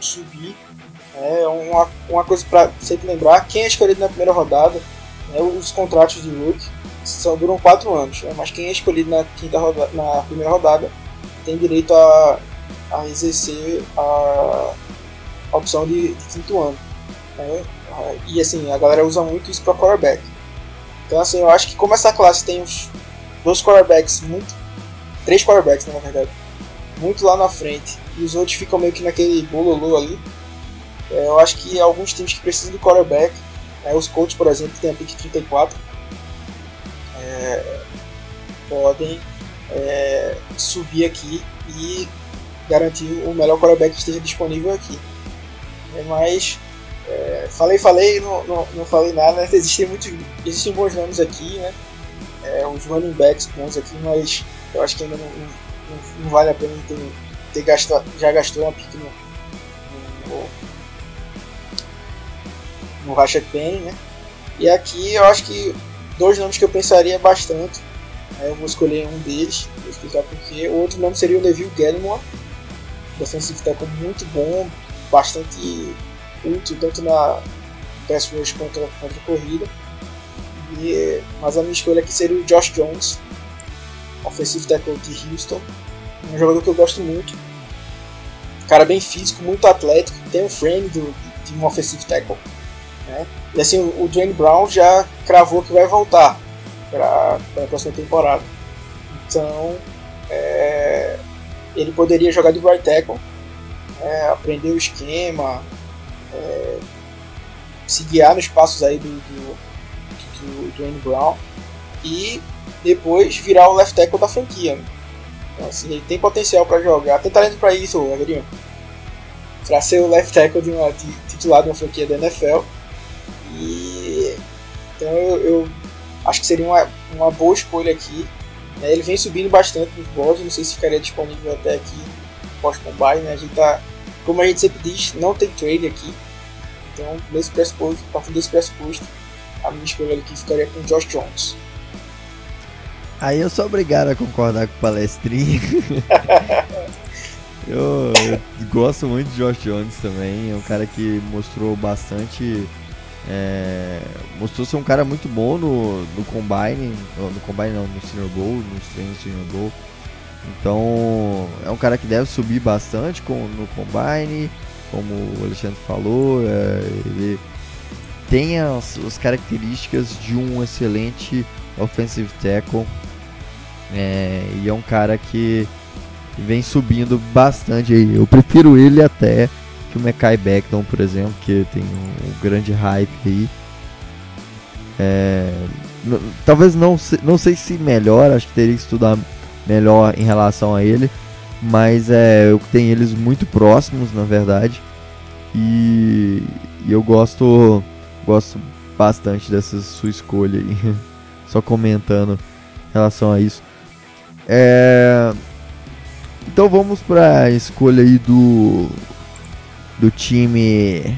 subir. É uma, uma coisa para sempre lembrar: quem é escolhido na primeira rodada, né, os contratos de Rook só duram 4 anos, né, mas quem é escolhido na, quinta rodada, na primeira rodada tem direito a, a exercer a, a opção de, de, quinto ano. Né? E assim, a galera usa muito isso para quarterback. Então assim, eu acho que como essa classe tem uns dois quarterbacks muito. Três quarterbacks na verdade. Muito lá na frente. E os outros ficam meio que naquele bololô ali. É, eu acho que alguns times que precisam de quarterback, né, os Colts, por exemplo, tem a pick 34, é, podem é, subir aqui e garantir o melhor quarterback que esteja disponível aqui. É, mas é, falei, falei, não, não, não, falei nada. Né? Existem muitos, existem bons nomes aqui, né? É, uns running backs bons aqui, mas eu acho que ainda não, não, não vale a pena ter, ter gastado, já gastou uma pick no, no, no Rashad Penny, né? E aqui eu acho que dois nomes que eu pensaria bastante. Né? Eu vou escolher um deles, vou explicar porquê. O outro nome seria o Neville Gallimore, defensive tackle muito bom, bastante útil tanto na pass rush quanto contra a corrida. E, mas a minha escolha aqui seria o Josh Jones, offensive tackle de Houston, um jogador que eu gosto muito. Cara bem físico, muito atlético, tem um frame do, de um offensive tackle. Né? E assim, o, Dwayne Brown já cravou que vai voltar para a próxima temporada. Então, é, ele poderia jogar de right tackle, é, aprender o esquema, é, se guiar nos passos aí do, do, do, do Dwayne Brown e depois virar o left tackle da franquia. Né? Então, assim, ele tem potencial para jogar, tem talento para isso, Adriano. Para ser o left tackle de uma de, titular de uma franquia da NFL. E então eu, eu acho que seria uma, uma boa escolha aqui. Né? Ele vem subindo bastante nos boards, não sei se ficaria disponível até aqui pós-combine. Né? A gente tá, como a gente sempre diz, não tem trade aqui. Então, nesse pressuposto, a partir desse pressuposto, a minha escolha aqui ficaria com Josh Jones. Aí eu sou obrigado a concordar com o palestrinho. eu, eu, gosto muito de Josh Jones também. É um cara que mostrou bastante. É, mostrou ser um cara muito bom no, no Combine. No Combine não, no Senior Bowl, treinos Senior Bowl. Então é um cara que deve subir bastante com, no Combine. Como o Alexandre falou, é, ele tem as, as características de um excelente offensive tackle. É, e é um cara que vem subindo bastante aí. Eu prefiro ele até que o Mekai Beckton, por exemplo, que tem um, grande hype aí. É, talvez não, não sei se melhor, acho que teria que estudar melhor em relação a ele. Mas é, eu tenho eles muito próximos, na verdade. E, e eu gosto, gosto bastante dessa sua escolha aí. Só comentando em relação a isso. É... Então vamos para a escolha aí do do time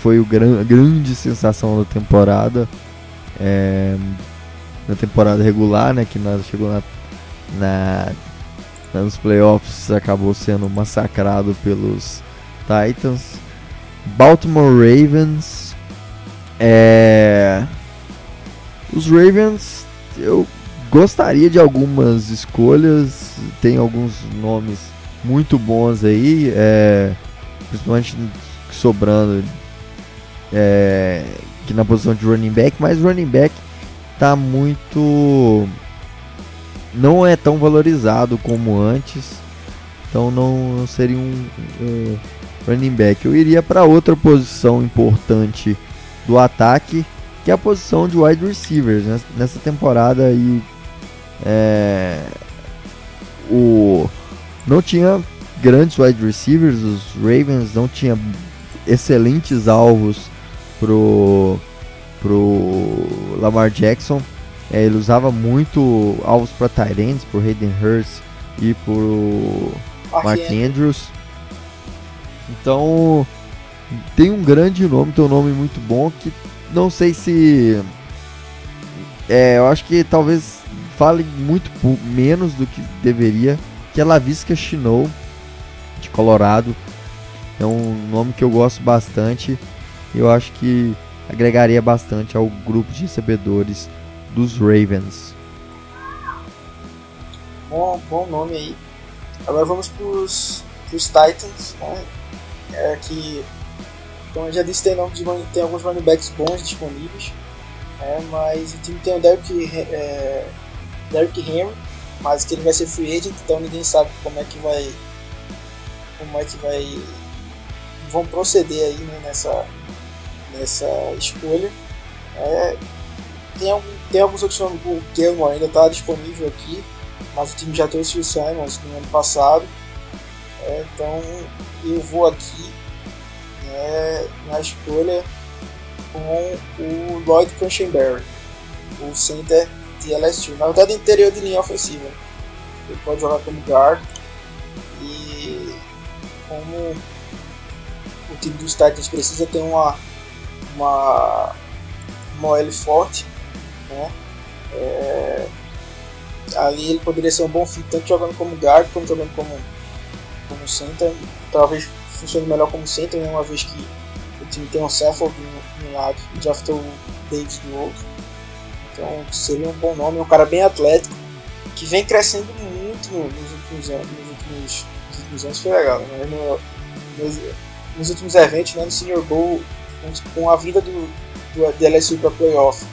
foi o gran, grande sensação da temporada é, na temporada regular, né, que nós chegou na, na nos playoffs acabou sendo massacrado pelos Titans. Baltimore Ravens é os Ravens eu gostaria de algumas escolhas, tem alguns nomes muito bons aí, é, principalmente sobrando é, que na posição de running back, mas running back tá muito não é tão valorizado como antes. Então não seria um, um running back. Eu iria para outra posição importante do ataque, que é a posição de wide receivers. Nessa temporada aí, é, o, não tinha grandes wide receivers, os Ravens não tinha excelentes alvos pro, pro Lamar Jackson. É, ele usava muito alvos para Tyrants, por Hayden Hurst e por Mark Andrews. Então tem um grande nome, tem um nome muito bom que não sei se. É, eu acho que talvez fale muito menos do que deveria, que é Lavisca Chinou, de Colorado. É um nome que eu gosto bastante. Eu acho que agregaria bastante ao grupo de recebedores dos Ravens. Bom, bom nome aí. Agora vamos para os Titans, né? É que, como eu já disse, tem, nome tem alguns running backs bons disponíveis, é, mas o time tem o Derrick, é, Derrick Henry, mas que ele vai ser free agent, então ninguém sabe como é que vai como é que vai vão proceder aí né, nessa nessa escolha. É, tem, algum, tem alguns nomes, o Gilmore ainda está disponível aqui, mas o time já trouxe o Simons no ano passado. É, então eu vou aqui é, na escolha com o Lloyd Crunchenberry, o center de LSU. Na verdade, interior de linha ofensiva. Ele pode jogar como guard como o time dos Titans precisa ter uma uma, uma OL forte, né? É, ali ele poderia ser um bom fit tanto jogando como guard como jogando como como center. Talvez funcione melhor como center, né? uma vez que o time tem um Saffold um lado e draftou o Davis do outro. Então seria um bom nome, um cara bem atlético, que vem crescendo muito nos últimos anos. Nos últimos, últimos anos foi legal, né? no, nos, nos, últimos eventos, né? no Senior Bowl, com, a vinda do, do, do LSU para playoff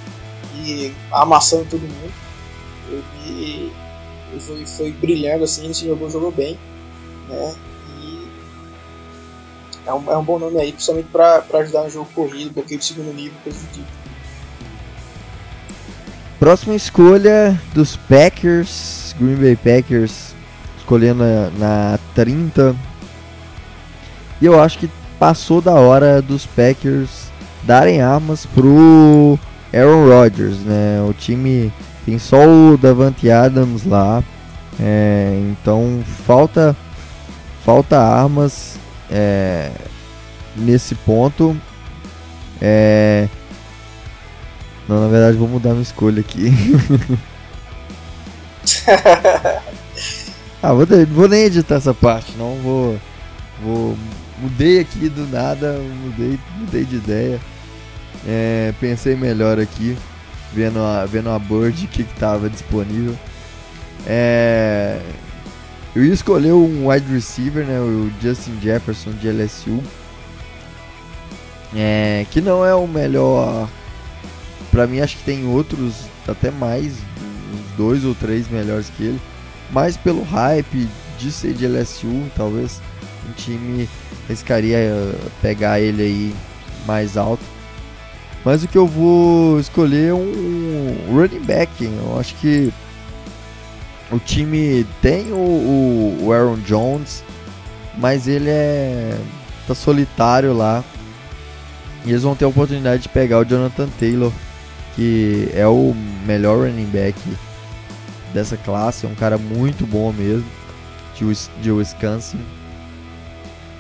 e amassando todo mundo, ele, ele foi, foi brilhando assim, no Senior Bowl jogou bem. Né? E é um, é um bom nome aí, principalmente para ajudar no jogo corrido, bloqueio de segundo nível, coisa do tipo. Próxima escolha dos Packers, Green Bay Packers, escolhendo na, na 30. E eu acho que passou da hora dos Packers darem armas pro Aaron Rodgers, né? O time tem só o Davante Adams lá, é, então falta falta armas é, nesse ponto. É, não, na verdade vou mudar minha escolha aqui. ah, vou, vou nem editar essa parte, não vou. Vou. Mudei aqui do nada, mudei, mudei de ideia. É, pensei melhor aqui, vendo a, vendo a Bird que estava disponível. É, eu ia escolher um wide receiver, né, o Justin Jefferson de LSU. É, que não é o melhor Pra mim, acho que tem outros, até mais, uns dois ou três melhores que ele. Mas pelo hype de ser de LSU, talvez um time arriscaria eh, pegar ele aí mais alto. Mas o que eu vou escolher é um running back. Eu acho que o time tem o, o Aaron Jones, mas ele é tá solitário lá. E eles vão ter a oportunidade de pegar o Jonathan Taylor, que é o melhor running back dessa classe, é um cara muito bom mesmo, de Wisconsin.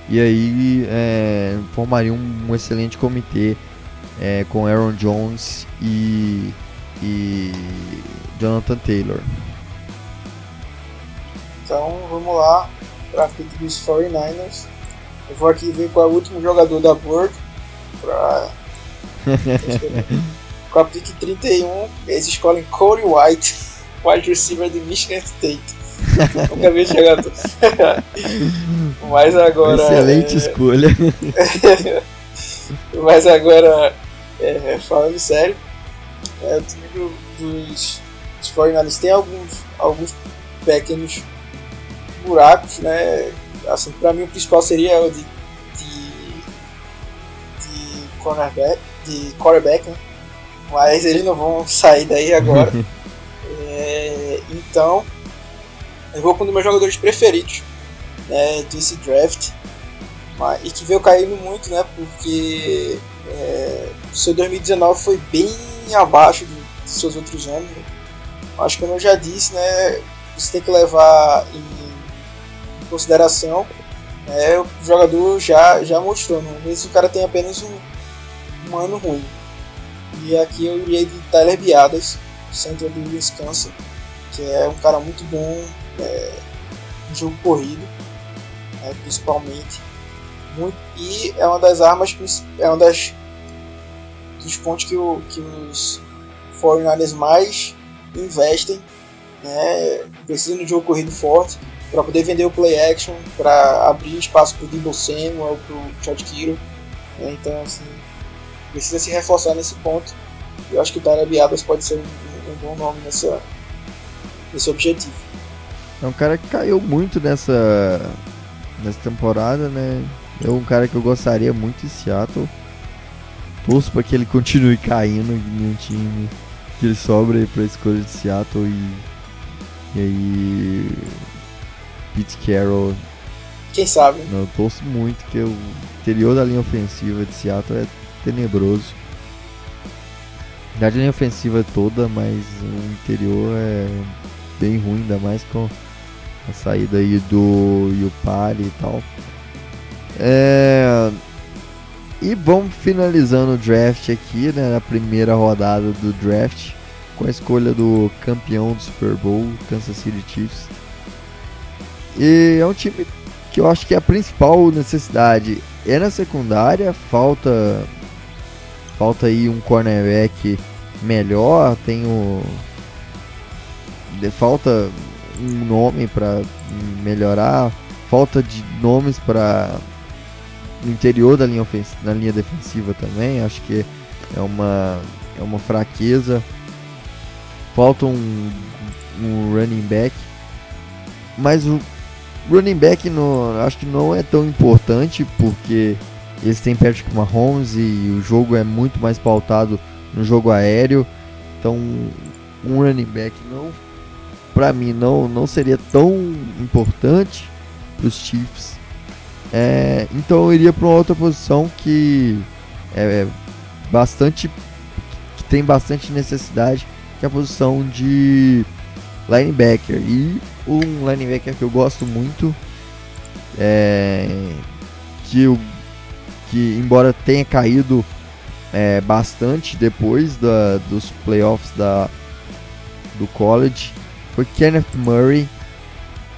E aí é, formaria um, um, excelente comitê é, com Aaron Jones e, e Jonathan Taylor. Então vamos lá para a pick dos 49ers. Eu vou aqui ver qual é o último jogador da board para Com a pick 31, eles escolhem Corey White, wide receiver de Michigan State. Nunca vi jogador. Mas agora. Excelente é... escolha. Mas agora, é, falando sério, é, o time do, dos, dos 49 tem alguns, alguns pequenos buracos, né? Assim, para mim o principal seria o de, de, de cornerback, de quarterback, né? mas eles não vão sair daí agora. é, então, eu vou com um dos meus jogadores preferidos né, desse draft mas, e que veio caindo muito, né? Porque é, seu 2019 foi bem abaixo de seus outros anos. Né? Acho que eu já disse, né? Você tem que levar em, em consideração. Né, o jogador já, já mostrou, né? mesmo o cara tem apenas um, um ano ruim. E aqui eu iria de Tyler Biadas, centro do Wisconsin, que é um cara muito bom é, em jogo corrido, né, principalmente. Muito, e é uma das armas, é uma das dos pontos que, o, que os 49ers mais investem, né, precisam de um jogo corrido forte para poder vender o play action, para abrir espaço para o Debo Samuel, para o Chad Kiro. Né, então, assim, precisa se reforçar nesse ponto. Eu acho que o Biadas pode ser um, bom nome nessa, nesse objetivo. É um cara que caiu muito nessa, nessa temporada, né? É um cara que eu gostaria muito em Seattle. Torço para que ele continue caindo em um time que ele sobra para a escolha de Seattle e, e aí Pete Carroll. Quem sabe? Não, eu torço muito que o interior da linha ofensiva de Seattle é tenebroso. A linha ofensiva toda, mas o interior é bem ruim, ainda mais com a saída aí do Yupari e tal. É... E vamos finalizando o draft aqui, né, na primeira rodada do draft, com a escolha do campeão do Super Bowl, Kansas City Chiefs. E é um time que eu acho que a principal necessidade é na secundária, falta Falta aí um cornerback melhor, tem o falta um nome para melhorar, falta de nomes para no interior da linha ofensiva, na linha defensiva também, acho que é uma é uma fraqueza. Falta um, um running back, mas o running back no, acho que não é tão importante porque eles têm Patrick Mahomes e o jogo é muito mais pautado no jogo aéreo. Então, um running back não, para mim não não seria tão importante para os Chiefs. É, então eu iria para outra posição que é bastante que tem bastante necessidade, que é a posição de linebacker. E um linebacker que eu gosto muito é que eu que embora tenha caído é, bastante depois da, dos playoffs da, do college, foi Kenneth Murray,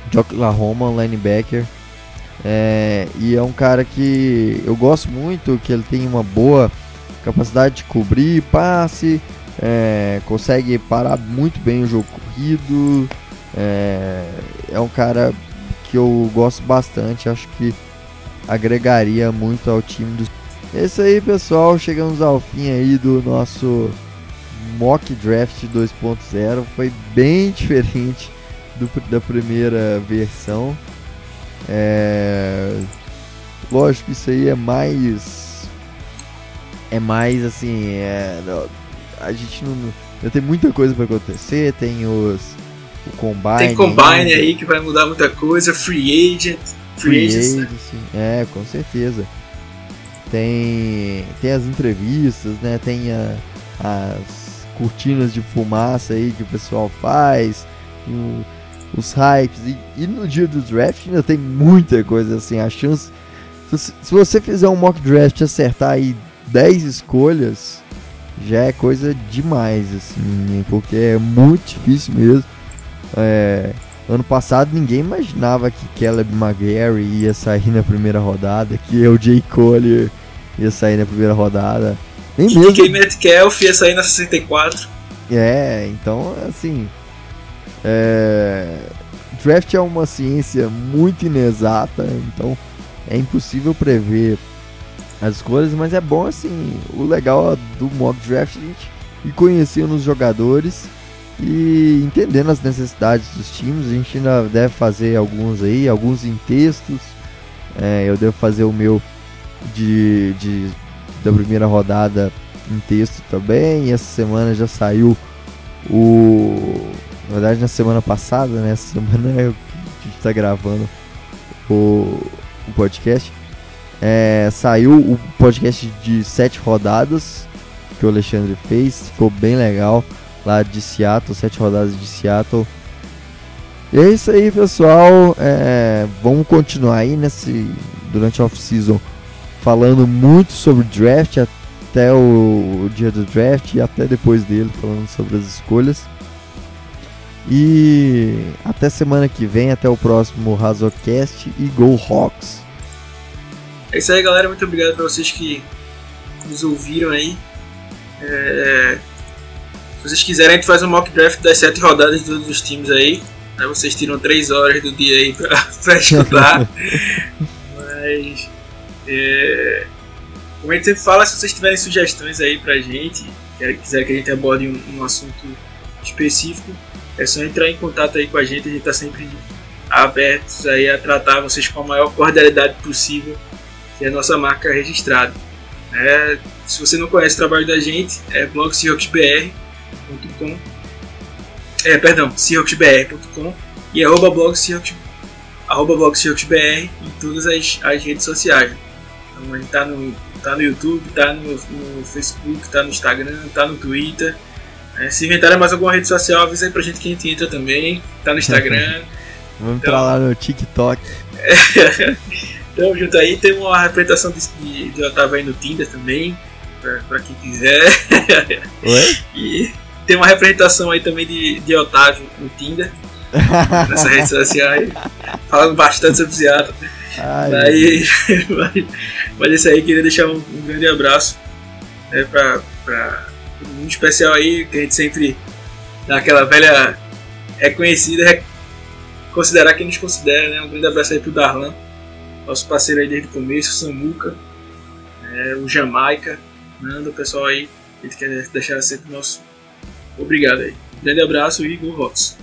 de Oklahoma, linebacker. É, e é um cara que eu gosto muito, que ele tem uma boa capacidade de cobrir passe, é, consegue parar muito bem o jogo corrido. É, é um cara que eu gosto bastante, acho que agregaria muito ao time dos. É isso aí, pessoal. Chegamos ao fim aí do nosso mock draft 2.0. Foi bem diferente do, da primeira versão. É... Lógico, isso aí é mais. É mais assim. É... A gente não. Tem muita coisa para acontecer. Tem os. O Combine. Tem Combine aí que vai mudar muita coisa. Free Agent. Free Agency. É, com certeza. Tem, tem as entrevistas, né? Tem a, as cortinas de fumaça aí que o pessoal faz, o, os hypes. E, e, no dia do draft ainda tem muita coisa assim. A chance. Se, se você fizer um mock draft e acertar aí 10 escolhas, já é coisa demais, assim, porque é muito difícil mesmo. É, Ano passado ninguém imaginava que Caleb McGarry ia sair na primeira rodada, que o Jay Collier ia sair na primeira rodada. Nem que mesmo. Que Metcalf ia sair na 64. É, então assim. É... Draft é uma ciência muito inexata, então é impossível prever as escolhas, mas é bom assim. O legal do mock draft a gente ir conhecendo os jogadores e entendendo as necessidades dos times. A gente ainda deve fazer alguns aí, alguns em textos. É, eu devo fazer o meu de, de da primeira rodada em texto também. E essa semana já saiu o. Na verdade, na semana passada, né? Essa semana a gente está gravando o, o podcast. É, saiu o podcast de sete rodadas que o Alexandre fez, ficou bem legal lá de Seattle, sete rodadas de Seattle. E é isso aí, pessoal. É, vamos continuar aí nesse durante a off-season falando muito sobre draft até o, o, dia do draft e até depois dele falando sobre as escolhas. E até semana que vem, até o próximo Razocast e Go Hawks. É isso aí, galera. Muito obrigado para vocês que nos ouviram aí. É... Vocês quiserem, a gente faz um mock draft das sete rodadas de todos os times aí. Aí vocês tiram três horas do dia aí pra, pra estudar. Mas. É... Como a gente sempre fala, se vocês tiverem sugestões aí pra gente, quiser que a gente aborde um, um assunto específico, é só entrar em contato aí com a gente. A gente tá sempre abertos aí a tratar vocês com a maior cordialidade possível que é a nossa marca registrada. É, se você não conhece o trabalho da gente, é é, perdão, seahawksbr.com e arroba blog arroba blog em todas as, as redes sociais. Então gente tá no, tá no YouTube, tá no, no Facebook, tá no Instagram, tá no Twitter. É, se inventarem mais alguma rede social, avisa aí pra gente que a gente entra também. Tá no Instagram. Vamos então, entrar lá no TikTok. Então, junto aí, tem uma representação de, de, de Otávio aí no Tinder também, pra quem quiser. Oi? E tem uma representação aí também de, de Otávio no Tinder, nessas redes sociais, falando bastante sobre o Seattle. Aí, mas, mas isso aí, queria deixar um, um grande abraço né, todo mundo especial aí, que a gente sempre dá aquela velha reconhecida, considerar quem nos considera, né? Um grande abraço aí pro Darlan nosso parceiro aí desde o começo, o Samuca, é, o Jamaica, Nando, o pessoal aí, a gente quer deixar sempre nosso obrigado aí. Grande abraço e Go Rocks!